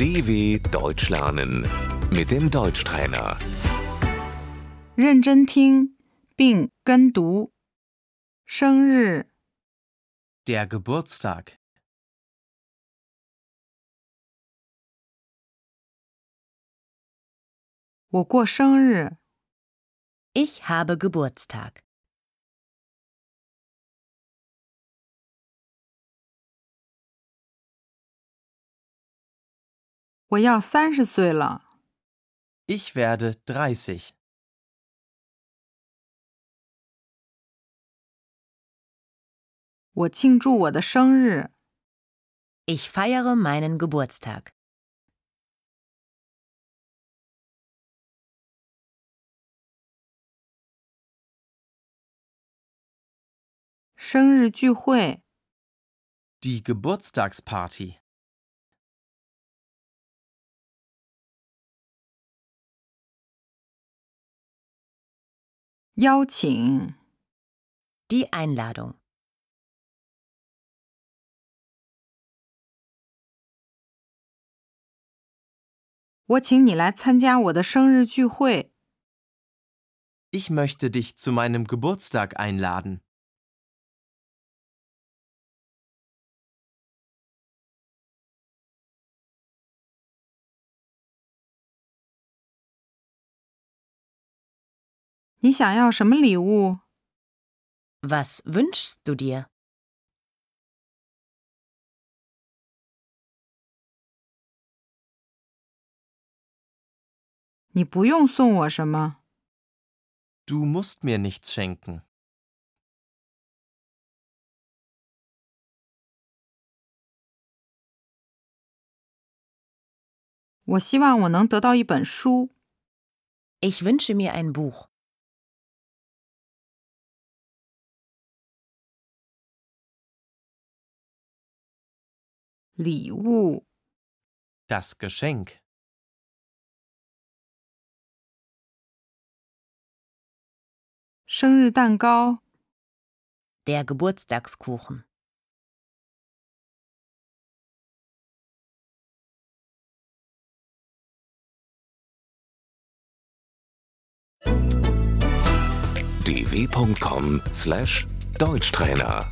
DW Deutsch lernen mit dem Deutschtrainer. 认真听并跟读。生日、 Der Geburtstag. 我过生日， Ich habe Geburtstag. 我要三十岁了。 Ich werde 30. 我庆祝我的生日。 Ich feiere meinen Geburtstag. 生日聚会， Die Geburtstagsparty. 邀请，die Einladung. Ich möchte dich zu meinem Geburtstag einladen. 你想要什么礼物？ Was wünschst du dir? 你不用送我什么。 Du musst mir nichts schenken. 我希望我能得到一本书。 Ich wünsche mir ein Buch. 礼物， Das Geschenk. 生日蛋糕， Der Geburtstagskuchen. dw.com/deutschtrainer